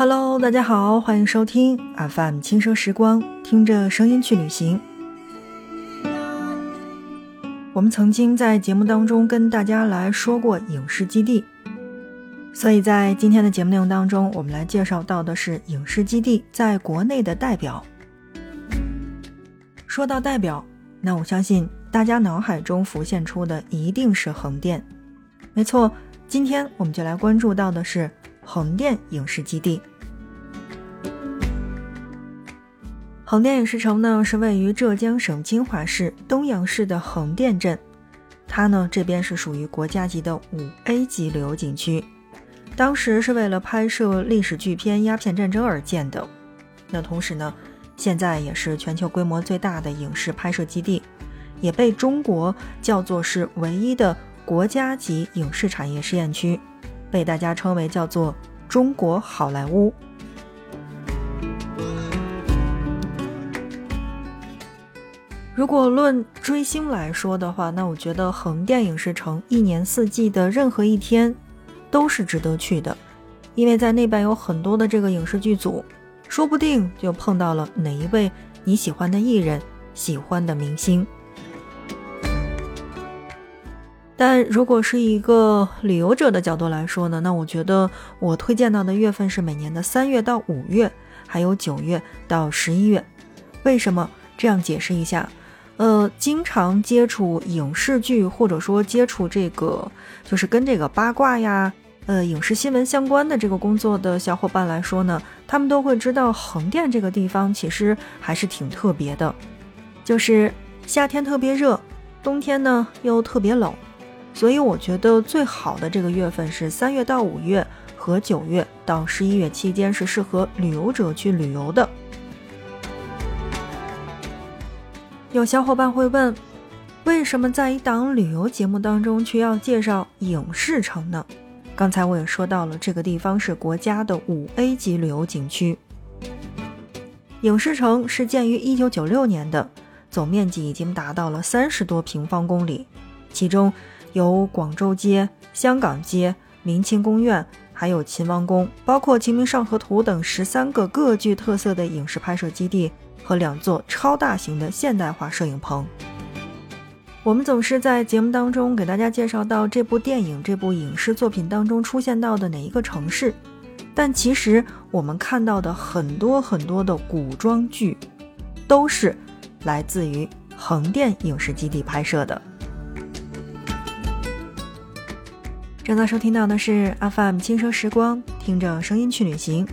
Hello，大家好，欢迎收听 FM 轻奢时光，听着声音去旅行。我们曾经在节目当中跟大家来说过影视基地，所以在今天的节目内容当中，我们来介绍到的是影视基地在国内的代表。说到代表，那我相信大家脑海中浮现出的一定是横店。没错，今天我们就来关注到的是。横店影视基地，横店影视城呢是位于浙江省金华市东阳市的横店镇，它呢这边是属于国家级的五 A 级旅游景区，当时是为了拍摄历史巨片《鸦片战争》而建的。那同时呢，现在也是全球规模最大的影视拍摄基地，也被中国叫做是唯一的国家级影视产业试验区。被大家称为叫做“中国好莱坞”。如果论追星来说的话，那我觉得横店影视城一年四季的任何一天都是值得去的，因为在那边有很多的这个影视剧组，说不定就碰到了哪一位你喜欢的艺人、喜欢的明星。但如果是一个旅游者的角度来说呢，那我觉得我推荐到的月份是每年的三月到五月，还有九月到十一月。为什么这样解释一下？呃，经常接触影视剧或者说接触这个就是跟这个八卦呀、呃影视新闻相关的这个工作的小伙伴来说呢，他们都会知道横店这个地方其实还是挺特别的，就是夏天特别热，冬天呢又特别冷。所以我觉得最好的这个月份是三月到五月和九月到十一月期间是适合旅游者去旅游的。有小伙伴会问，为什么在一档旅游节目当中却要介绍影视城呢？刚才我也说到了，这个地方是国家的五 A 级旅游景区。影视城是建于一九九六年的，总面积已经达到了三十多平方公里，其中。有广州街、香港街、明清宫苑，还有秦王宫，包括《清明上河图》等十三个各具特色的影视拍摄基地和两座超大型的现代化摄影棚。我们总是在节目当中给大家介绍到这部电影、这部影视作品当中出现到的哪一个城市，但其实我们看到的很多很多的古装剧，都是来自于横店影视基地拍摄的。正在收听到的是 FM 轻声时光，听着声音去旅行。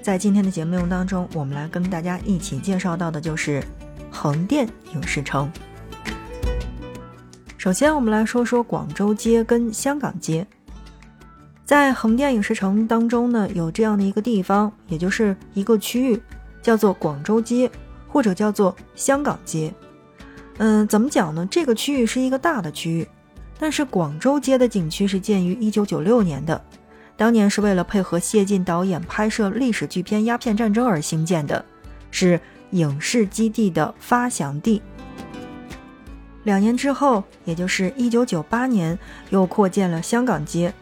在今天的节目内容当中，我们来跟大家一起介绍到的就是横店影视城。首先，我们来说说广州街跟香港街。在横店影视城当中呢，有这样的一个地方，也就是一个区域，叫做广州街，或者叫做香港街。嗯，怎么讲呢？这个区域是一个大的区域。但是广州街的景区是建于一九九六年的，当年是为了配合谢晋导演拍摄历史巨片《鸦片战争》而兴建的，是影视基地的发祥地。两年之后，也就是一九九八年，又扩建了香港街，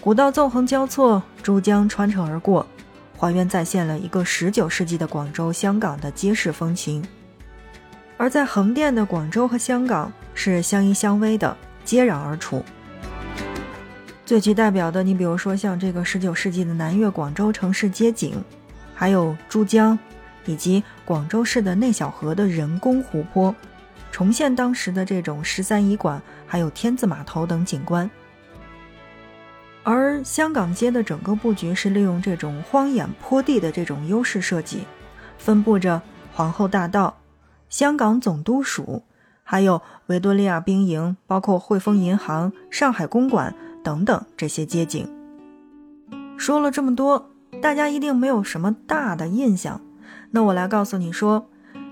古道纵横交错，珠江穿城而过，还原再现了一个十九世纪的广州、香港的街市风情。而在横店的广州和香港是相依相偎的。接壤而出，最具代表的，你比如说像这个十九世纪的南越广州城市街景，还有珠江，以及广州市的内小河的人工湖泊，重现当时的这种十三仪馆，还有天字码头等景观。而香港街的整个布局是利用这种荒野坡地的这种优势设计，分布着皇后大道、香港总督署。还有维多利亚兵营，包括汇丰银行、上海公馆等等这些街景。说了这么多，大家一定没有什么大的印象。那我来告诉你说，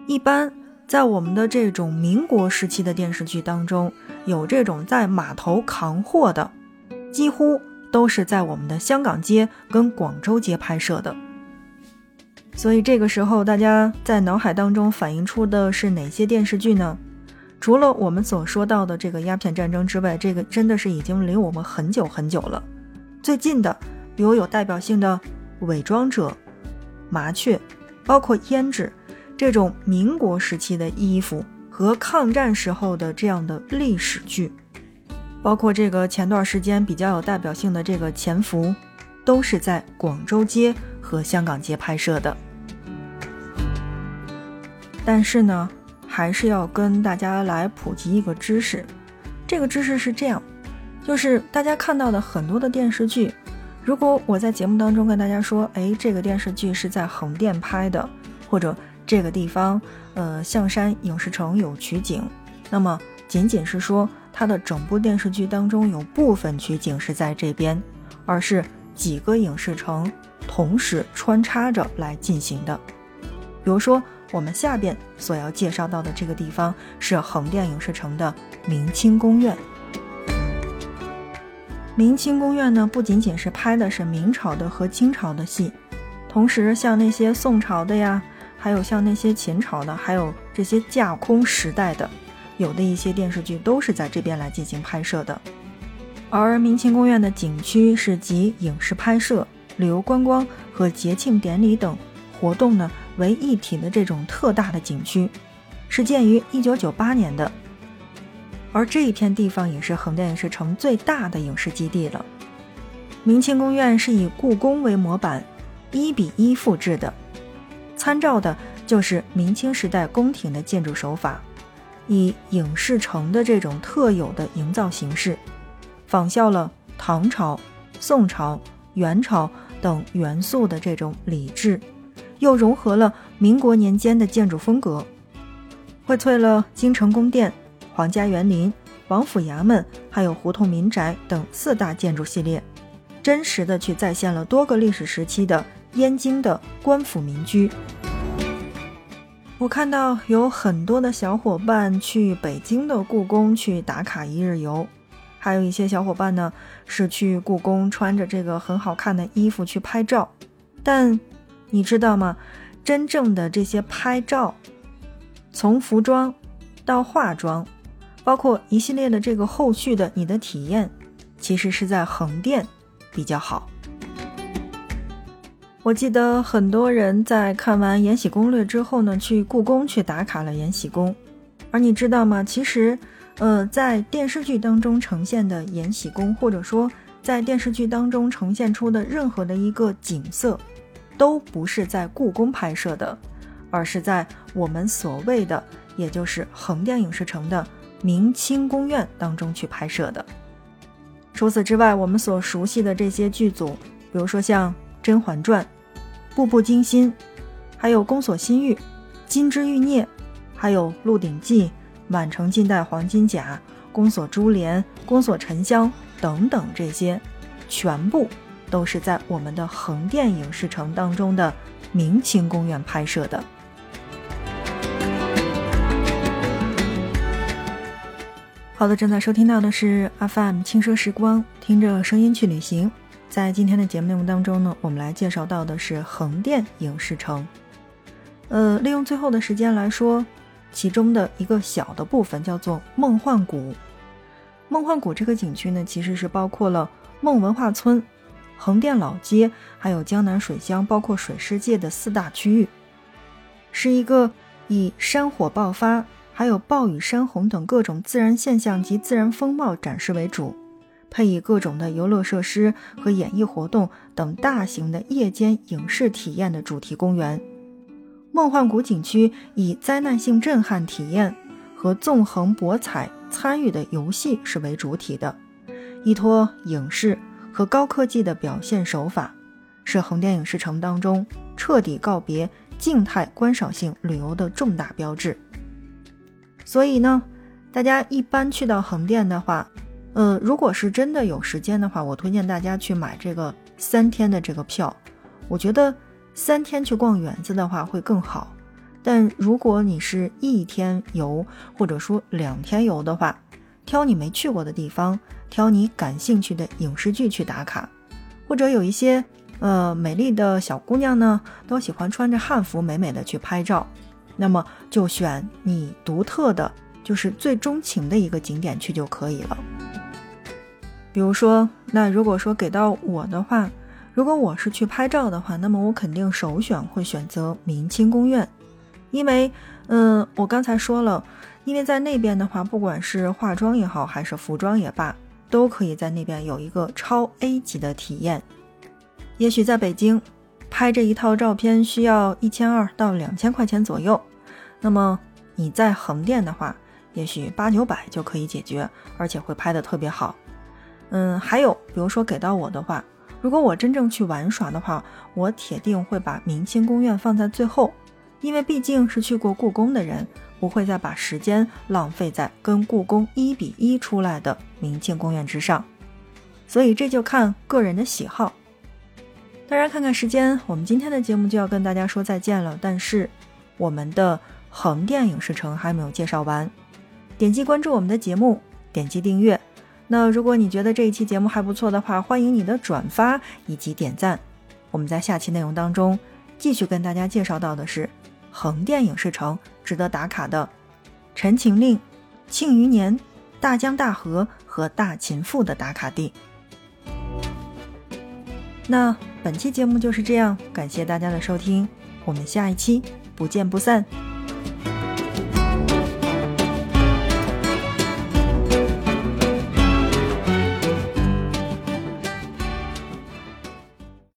一般在我们的这种民国时期的电视剧当中，有这种在码头扛货的，几乎都是在我们的香港街跟广州街拍摄的。所以这个时候，大家在脑海当中反映出的是哪些电视剧呢？除了我们所说到的这个鸦片战争之外，这个真的是已经离我们很久很久了。最近的，比如有代表性的《伪装者、麻雀，包括胭脂这种民国时期的衣服和抗战时候的这样的历史剧，包括这个前段时间比较有代表性的这个《潜伏》，都是在广州街和香港街拍摄的。但是呢，还是要跟大家来普及一个知识，这个知识是这样，就是大家看到的很多的电视剧，如果我在节目当中跟大家说，哎，这个电视剧是在横店拍的，或者这个地方，呃，象山影视城有取景，那么仅仅是说它的整部电视剧当中有部分取景是在这边，而是几个影视城同时穿插着来进行的，比如说。我们下边所要介绍到的这个地方是横店影视城的明清宫苑。明清宫苑呢，不仅仅是拍的是明朝的和清朝的戏，同时像那些宋朝的呀，还有像那些秦朝的，还有这些架空时代的，有的一些电视剧都是在这边来进行拍摄的。而明清宫苑的景区是集影视拍摄、旅游观光和节庆典礼等活动呢。为一体的这种特大的景区，是建于一九九八年的，而这一片地方也是横店影视城最大的影视基地了。明清宫苑是以故宫为模板，一比一复制的，参照的就是明清时代宫廷的建筑手法，以影视城的这种特有的营造形式，仿效了唐朝、宋朝、元朝等元素的这种礼制。又融合了民国年间的建筑风格，荟萃了京城宫殿、皇家园林、王府衙门，还有胡同民宅等四大建筑系列，真实的去再现了多个历史时期的燕京的官府民居。我看到有很多的小伙伴去北京的故宫去打卡一日游，还有一些小伙伴呢是去故宫穿着这个很好看的衣服去拍照，但。你知道吗？真正的这些拍照，从服装到化妆，包括一系列的这个后续的你的体验，其实是在横店比较好。我记得很多人在看完《延禧攻略》之后呢，去故宫去打卡了延禧宫。而你知道吗？其实，呃，在电视剧当中呈现的延禧宫，或者说在电视剧当中呈现出的任何的一个景色。都不是在故宫拍摄的，而是在我们所谓的，也就是横店影视城的明清宫苑当中去拍摄的。除此之外，我们所熟悉的这些剧组，比如说像《甄嬛传》《步步惊心》，还有《宫锁心玉》《金枝玉孽》，还有《鹿鼎记》《满城尽带黄金甲》《宫锁珠帘》《宫锁沉香》等等，这些全部。都是在我们的横店影视城当中的明清宫苑拍摄的。好的，正在收听到的是 FM 轻奢时光，听着声音去旅行。在今天的节目内容当中呢，我们来介绍到的是横店影视城。呃，利用最后的时间来说，其中的一个小的部分叫做梦幻谷。梦幻谷这个景区呢，其实是包括了梦文化村。横店老街，还有江南水乡，包括水世界的四大区域，是一个以山火爆发、还有暴雨山洪等各种自然现象及自然风貌展示为主，配以各种的游乐设施和演艺活动等大型的夜间影视体验的主题公园。梦幻谷景区以灾难性震撼体验和纵横博彩参与的游戏是为主体的，依托影视。和高科技的表现手法，是横店影视城当中彻底告别静态观赏性旅游的重大标志。所以呢，大家一般去到横店的话，呃，如果是真的有时间的话，我推荐大家去买这个三天的这个票。我觉得三天去逛园子的话会更好。但如果你是一天游或者说两天游的话，挑你没去过的地方。挑你感兴趣的影视剧去打卡，或者有一些呃美丽的小姑娘呢，都喜欢穿着汉服美美的去拍照，那么就选你独特的，就是最钟情的一个景点去就可以了。比如说，那如果说给到我的话，如果我是去拍照的话，那么我肯定首选会选择明清宫苑，因为，嗯，我刚才说了，因为在那边的话，不管是化妆也好，还是服装也罢，都可以在那边有一个超 A 级的体验。也许在北京拍这一套照片需要一千二到两千块钱左右，那么你在横店的话，也许八九百就可以解决，而且会拍的特别好。嗯，还有，比如说给到我的话。如果我真正去玩耍的话，我铁定会把明清宫苑放在最后，因为毕竟是去过故宫的人，不会再把时间浪费在跟故宫一比一出来的明清宫苑之上。所以这就看个人的喜好。当然，看看时间，我们今天的节目就要跟大家说再见了。但是，我们的横店影视城还没有介绍完，点击关注我们的节目，点击订阅。那如果你觉得这一期节目还不错的话，欢迎你的转发以及点赞。我们在下期内容当中继续跟大家介绍到的是横店影视城值得打卡的《陈情令》《庆余年》《大江大河》和《大秦赋》的打卡地。那本期节目就是这样，感谢大家的收听，我们下一期不见不散。